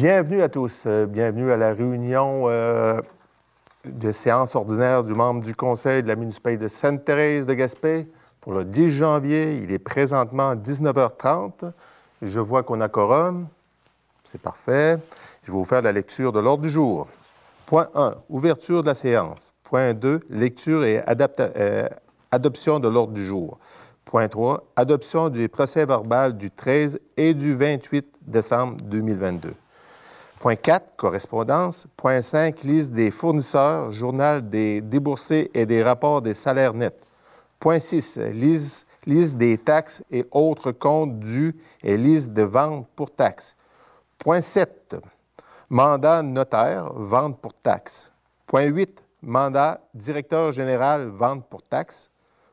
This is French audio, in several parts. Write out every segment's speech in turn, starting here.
Bienvenue à tous. Euh, bienvenue à la réunion euh, de séance ordinaire du membre du Conseil de la municipalité de Sainte-Thérèse de Gaspé pour le 10 janvier. Il est présentement 19h30. Je vois qu'on a quorum. C'est parfait. Je vais vous faire la lecture de l'ordre du jour. Point 1, ouverture de la séance. Point 2, lecture et euh, adoption de l'ordre du jour. Point 3, adoption du procès verbal du 13 et du 28 décembre 2022. Point 4, correspondance. Point 5, liste des fournisseurs, journal des déboursés et des rapports des salaires nets. Point 6, liste, des taxes et autres comptes dus et liste de ventes pour taxes. Point 7, mandat notaire, vente pour taxes. Point 8, mandat directeur général, vente pour taxes.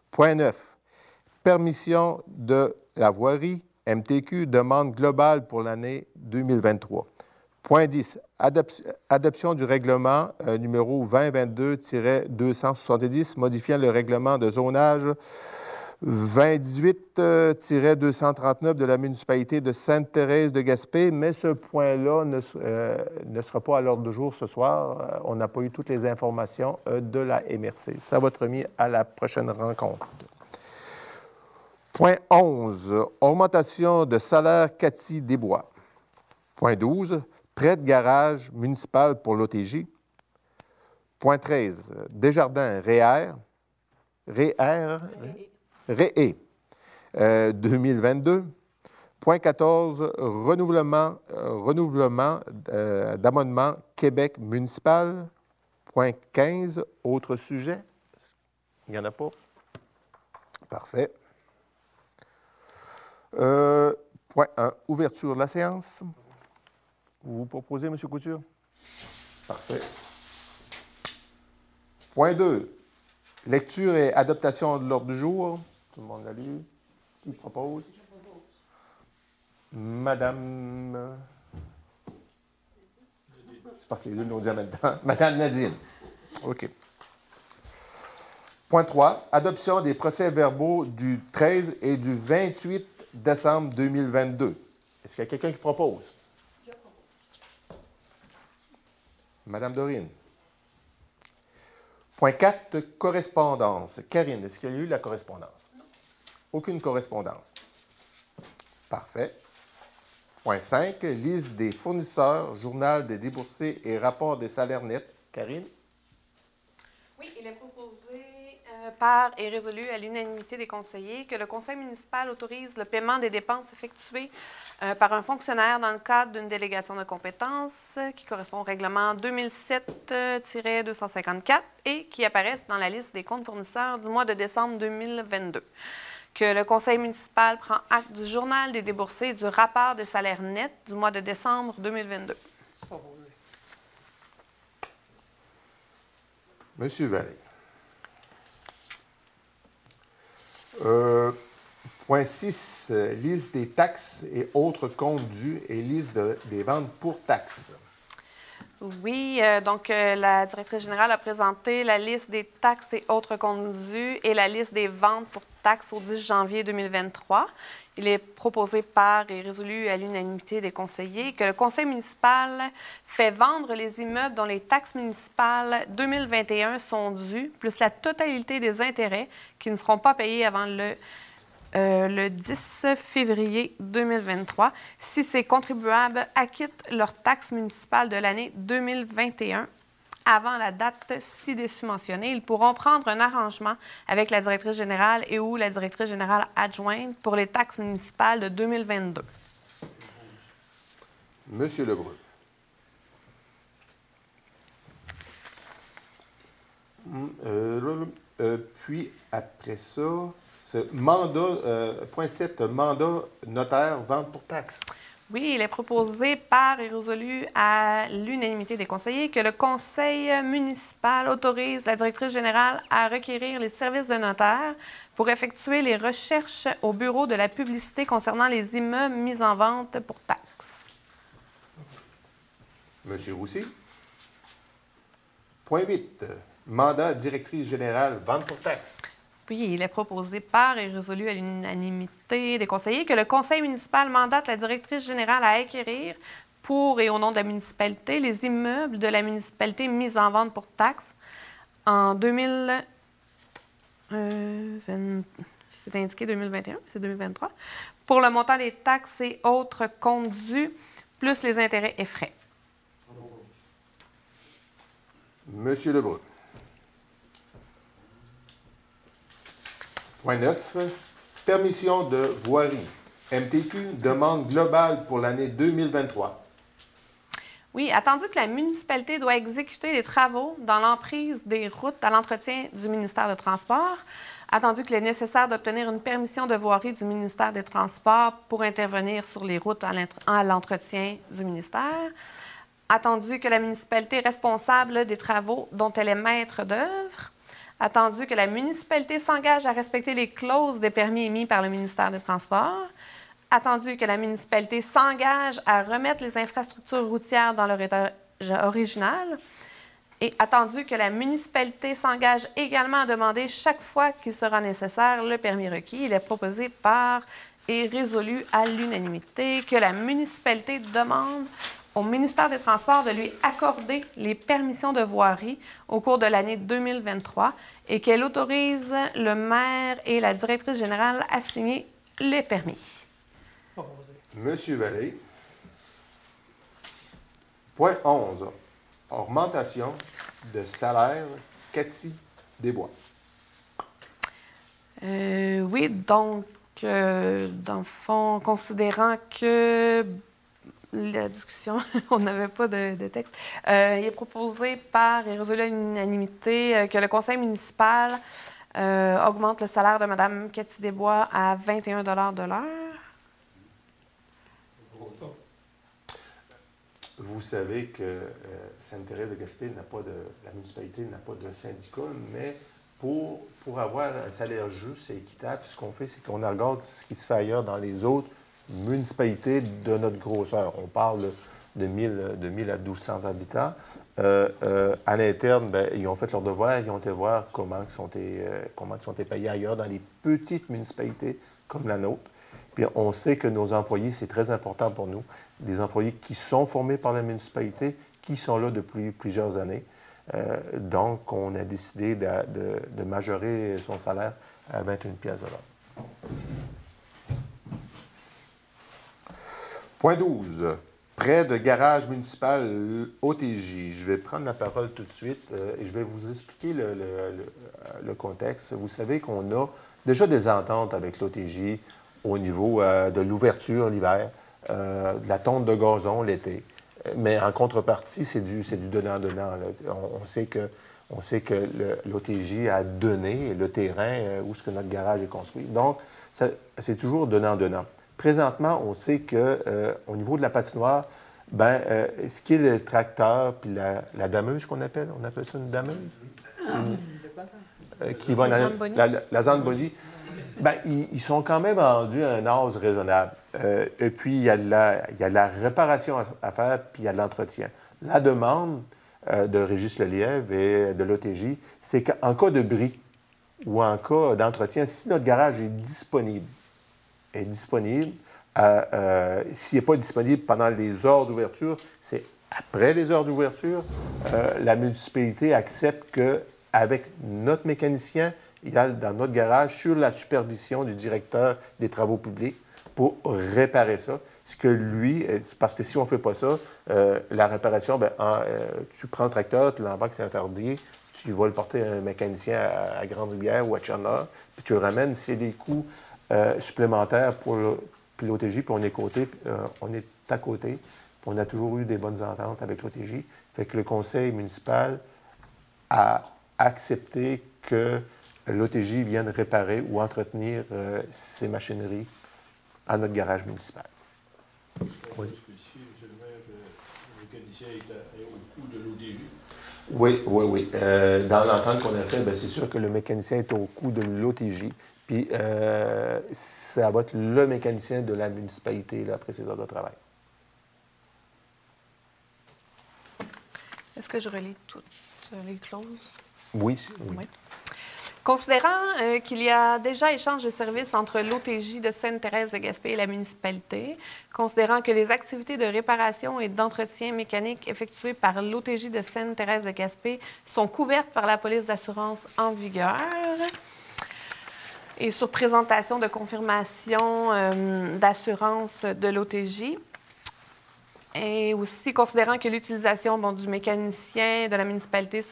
Point 9, permission de la voirie, MTQ, demande globale pour l'année 2023. Point 10. adoption du règlement euh, numéro 2022-270 modifiant le règlement de zonage 2018-239 de la municipalité de Sainte-Thérèse de Gaspé, mais ce point-là ne, euh, sera pas à l'ordre du jour ce soir. Euh, on n'a pas eu toutes les informations de la MRC. Ça va être remis à la prochaine rencontre. Point 11. Augmentation de salaire Cathy Desbois. Point 12 prêt de garage municipal pour l'OTJ. Point 13, Desjardins REER, REER, REE, 2022. Point 14, renouvellement, euh, renouvellement euh, d'amendement Québec municipal. Point 15, autre sujet. Il n'y en a pas? Parfait. Euh, point 1, ouverture de la séance. Vous vous proposez, M. Couture? Parfait. Point 2. Lecture et adaptation de l'ordre du jour. Tout le monde l'a lu. Qui propose? Madame. C'est parce que les deux nous dit en même temps. Madame Nadine. OK. Point 3. Adoption des procès-verbaux du 13 et du 28 décembre 2022. Est-ce qu'il y a quelqu'un qui propose? Madame Dorine. Point 4, correspondance. Karine, est-ce qu'il y a eu la correspondance? Non. Aucune correspondance. Parfait. Point 5, liste des fournisseurs, journal des déboursés et rapport des salaires nets. Karine? Oui, il est proposé par et résolu à l'unanimité des conseillers que le conseil municipal autorise le paiement des dépenses effectuées euh, par un fonctionnaire dans le cadre d'une délégation de compétences qui correspond au règlement 2007-254 et qui apparaissent dans la liste des comptes fournisseurs du mois de décembre 2022. Que le conseil municipal prend acte du journal des déboursés du rapport des salaires nets du mois de décembre 2022. Monsieur Vallée. Euh, point 6, euh, liste des taxes et autres comptes dus et liste des ventes pour taxes. Oui, euh, donc la directrice générale a présenté la liste des taxes et autres comptes dus et la liste des ventes pour taxes au 10 janvier 2023. Il est proposé par et résolu à l'unanimité des conseillers que le conseil municipal fait vendre les immeubles dont les taxes municipales 2021 sont dues, plus la totalité des intérêts qui ne seront pas payés avant le, euh, le 10 février 2023 si ces contribuables acquittent leurs taxes municipales de l'année 2021 avant la date ci-dessus mentionnée, ils pourront prendre un arrangement avec la directrice générale et ou la directrice générale adjointe pour les taxes municipales de 2022. Monsieur Lebrun. Hum, euh, euh, puis après ça, ce mandat, euh, point 7, mandat notaire, vente pour taxes. Oui, il est proposé par et résolu à l'unanimité des conseillers que le conseil municipal autorise la directrice générale à requérir les services de notaire pour effectuer les recherches au bureau de la publicité concernant les immeubles mis en vente pour taxes. Monsieur Roussy. Point 8. Mandat directrice générale, vente pour taxes. Oui, il est proposé par et résolu à l'unanimité des conseillers que le conseil municipal mandate la directrice générale à acquérir pour et au nom de la municipalité les immeubles de la municipalité mis en vente pour taxes en 2000. Euh, c'est indiqué 2021, c'est 2023, pour le montant des taxes et autres comptes dus, plus les intérêts et frais. Monsieur Lebrun. Point 9. Permission de voirie. MTQ, demande globale pour l'année 2023. Oui, attendu que la municipalité doit exécuter des travaux dans l'emprise des routes à l'entretien du ministère des Transports, attendu qu'il est nécessaire d'obtenir une permission de voirie du ministère des Transports pour intervenir sur les routes à l'entretien du ministère, attendu que la municipalité est responsable des travaux dont elle est maître d'œuvre, attendu que la municipalité s'engage à respecter les clauses des permis émis par le ministère des Transports, attendu que la municipalité s'engage à remettre les infrastructures routières dans leur état original, et attendu que la municipalité s'engage également à demander chaque fois qu'il sera nécessaire le permis requis. Il est proposé par et résolu à l'unanimité que la municipalité demande au ministère des Transports de lui accorder les permissions de voirie au cours de l'année 2023 et qu'elle autorise le maire et la directrice générale à signer les permis. Monsieur Vallée. Point 11. Augmentation de salaire Cathy Desbois. Euh, oui, donc, euh, dans le fond, considérant que la discussion, on n'avait pas de, texte. Euh, il est proposé par et résolu à l'unanimité euh, que le conseil municipal euh, augmente le salaire de Mme Cathy Desbois à 21 de l'heure. Vous savez que Sainte-Thérèse de Gaspé n'a pas de. La municipalité n'a pas de syndicat, mais pour, pour avoir un salaire juste et équitable, ce qu'on fait, c'est qu'on regarde ce qui se fait ailleurs dans les autres municipalité de notre grosseur. On parle de 1000, de 1000 à 1200 habitants. Euh, euh, à l'interne, ben, ils ont fait leur devoir, ils ont été voir comment ils sont, euh, sont payés ailleurs dans les petites municipalités comme la nôtre. Puis on sait que nos employés, c'est très important pour nous, des employés qui sont formés par la municipalité, qui sont là depuis plusieurs années. donc, on a décidé de, de, majorer son salaire à 21 pièces de l'heure. Point 12. Près de garage municipal OTJ. Je vais prendre la parole tout de suite euh, et je vais vous expliquer le, contexte. Vous savez qu'on a déjà des ententes avec l'OTJ au niveau euh, de l'ouverture l'hiver, euh, de la tonte de gazon l'été. Mais en contrepartie, c'est du, donnant-donnant. On, sait que, on sait que l'OTJ a donné le terrain où ce que notre garage est construit. Donc, c'est toujours donnant-donnant. Présentement, on sait qu'au euh, niveau de la patinoire, ben, euh, ce qui est le tracteur puis la, dameuse qu'on appelle, on appelle ça une dameuse? Euh, qui va la, la, la Zamboni, ben, ils, sont quand même rendus à un âge raisonnable. et puis, il y, a de la, il y a la réparation à, faire, puis il y a de l'entretien. La demande de Régis Lelièvre et de l'OTJ, c'est qu'en cas de bris ou en cas d'entretien, si notre garage est disponible, est disponible. Euh, euh, s'il n'est pas disponible pendant les heures d'ouverture, c'est après les heures d'ouverture. Euh, la municipalité accepte qu'avec notre mécanicien, il a dans notre garage, sur la supervision du directeur des travaux publics, pour réparer ça. Ce que lui, parce que si on ne fait pas ça, la réparation, ben, tu prends le tracteur, tu l'envoies c'est interdit, tu vas le porter à un mécanicien à, Grande-Rivière ou à Tchernobyl, puis tu le ramènes. C'est des coûts euh, supplémentaires pour l'OTJ, puis on est, côté, euh, on est à côté. on a toujours eu des bonnes ententes avec l'OTJ. Fait que le conseil municipal a accepté que l'OTJ vienne réparer ou entretenir euh, ces machineries à notre garage municipal. Oui. Oui, oui, oui. dans l'entente qu'on a fait, ben, c'est sûr que le mécanicien est au coût de l'OTJ. Puis euh, ça va être le mécanicien de la municipalité là, après ses heures de travail. Est-ce que je relis toutes les clauses? Oui. oui. Considérant euh, qu'il y a déjà échange de services entre l'OTJ de Sainte-Thérèse de Gaspé et la municipalité, considérant que les activités de réparation et d'entretien mécanique effectuées par l'OTJ de Sainte-Thérèse de Gaspé sont couvertes par la police d'assurance en vigueur, et sur présentation de confirmation euh, d'assurance de l'OTJ, et aussi considérant que l'utilisation du mécanicien de la municipalité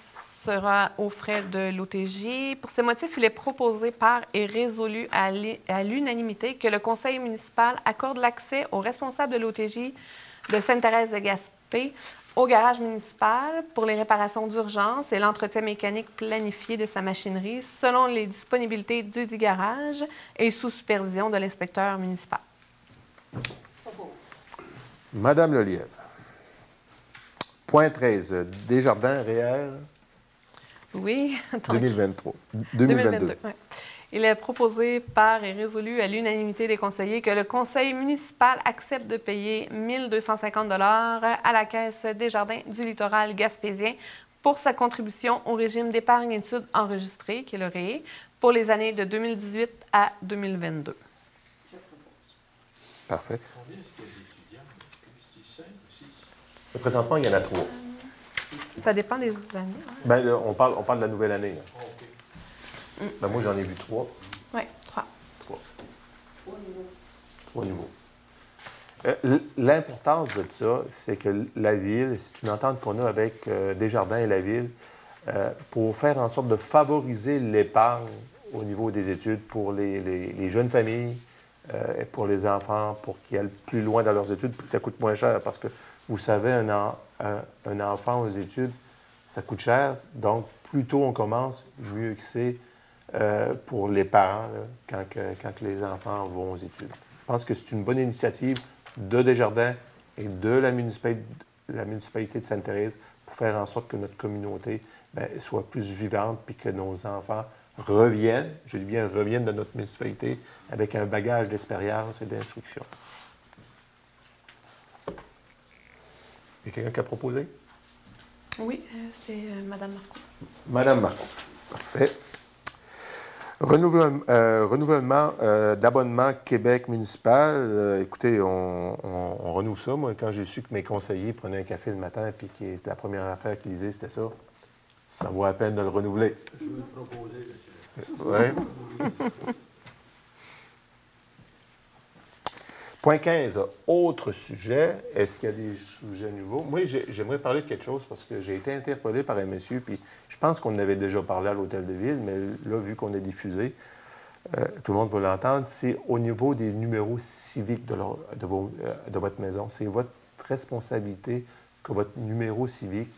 sera aux frais de l'OTJ. Pour ces motifs, il est proposé par et résolu à l'unanimité que le conseil municipal accorde l'accès aux responsables de l'OTJ de Sainte-Thérèse de Gaspé au garage municipal pour les réparations d'urgence et l'entretien mécanique planifié de sa machinerie selon les disponibilités du garage et sous supervision de l'inspecteur municipal. Madame Lelièvre. Point 13. Desjardins réel. Oui. 2023. 2022. Il est proposé par et résolu à l'unanimité des conseillers que le conseil municipal accepte de payer 1 250 à la Caisse des Jardins du littoral gaspésien pour sa contribution au régime d'épargne études enregistré, qui est le REE, pour les années de 2018 à 2022. Parfait. Présentement, il y en a trois. Ça dépend des années. Ben, on, parle, on parle de la nouvelle année. Mm. Ben, moi, j'en ai vu trois. Oui, trois. Trois. Trois niveaux. Euh, l'importance de ça, c'est que la Ville, c'est une entente qu'on a avec euh, Desjardins et la Ville euh, pour faire en sorte de favoriser l'épargne au niveau des études pour les, jeunes familles, et pour les enfants, pour qu'ils aillent plus loin dans leurs études, ça coûte moins cher parce que vous savez, un, enfant aux études, ça coûte cher. Donc, plus tôt on commence, mieux que c'est euh, pour les parents quand, les enfants vont aux études. Je pense que c'est une bonne initiative de Desjardins et de la municipalité, la municipalité de Sainte-Thérèse pour faire en sorte que notre communauté ben, soit plus vivante puis que nos enfants reviennent, je dis bien reviennent de notre municipalité avec un bagage d'expérience et d'instruction. Il y a quelqu'un qui a proposé? Oui, euh, c'était euh, Mme Marco. Mme Marco. Parfait. Renouvellement, euh, d'abonnement Québec municipal. écoutez, on, renouvelle ça. Moi, quand j'ai su que mes conseillers prenaient un café le matin et que la première affaire qu'ils disaient, c'était ça, ça vaut la peine de le renouveler. Je veux te proposer, monsieur. Oui. Point 15, autre sujet. Est-ce qu'il y a des sujets nouveaux? Moi, j'aimerais parler de quelque chose parce que j'ai été interpellé par un monsieur, puis je pense qu'on avait déjà parlé à l'Hôtel de Ville, mais là, vu qu'on est diffusé, euh, tout le monde va l'entendre, c'est au niveau des numéros civiques de, euh, de, votre maison. C'est votre responsabilité que votre numéro civique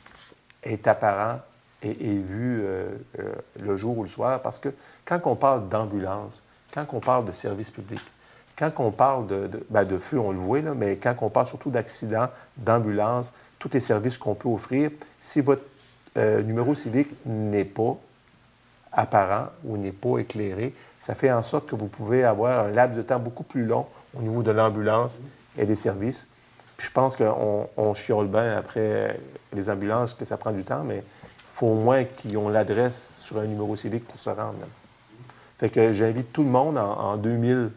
est apparent et vu euh, le jour ou le soir, parce que quand on parle d'ambulance, quand on parle de service public, quand on parle ben, de, feu, on le voit, mais quand on parle surtout d'accidents, d'ambulance, tous les services qu'on peut offrir, si votre euh, numéro civique n'est pas apparent ou n'est pas éclairé, ça fait en sorte que vous pouvez avoir un laps de temps beaucoup plus long au niveau de l'ambulance et des services. Puis je pense qu'on on chiole bien après les ambulances, que ça prend du temps, mais il faut au moins qu'ils ont l'adresse sur un numéro civique pour se rendre. Fait que j'invite tout le monde en 2000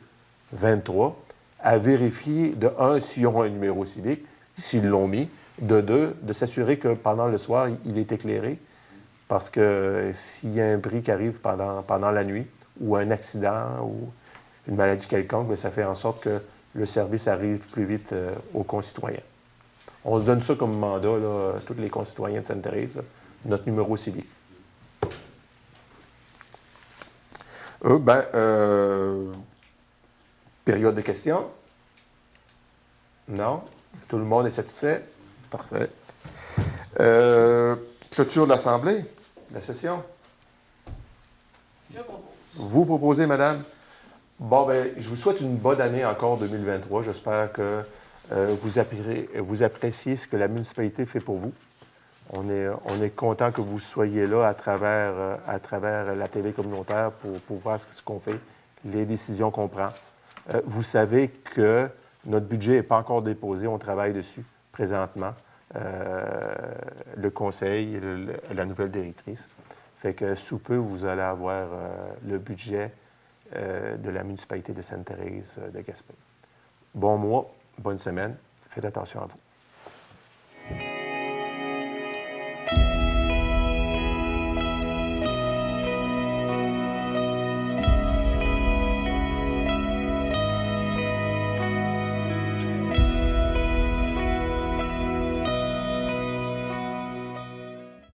23 à vérifier, de un, s'ils ont un numéro civique, s'ils l'ont mis, de deux, de s'assurer que pendant le soir, il est éclairé, parce que s'il y a un bris qui arrive pendant, pendant la nuit, ou un accident, ou une maladie quelconque, ben, ça fait en sorte que le service arrive plus vite euh, aux concitoyens. On se donne ça comme mandat, là, à tous les concitoyens de Sainte-Thérèse, notre numéro civique. Euh, ben, euh, Période de questions? Non? Tout le monde est satisfait? Parfait. Euh, clôture de l'Assemblée, la session? Je propose. Vous proposez, madame? Bon, ben, je vous souhaite une bonne année encore 2023. J'espère que euh, vous, appréciez, vous, appréciez ce que la municipalité fait pour vous. On est, on est content que vous soyez là à travers, euh, à travers la télé communautaire pour, pour voir ce qu'on fait, les décisions qu'on prend. Euh, vous savez que notre budget n'est pas encore déposé, on travaille dessus présentement, euh, le conseil, la nouvelle directrice. Fait que sous peu, vous allez avoir euh, le budget de la municipalité de Sainte-Thérèse de Gaspé. Bon mois, bonne semaine. Faites attention à vous.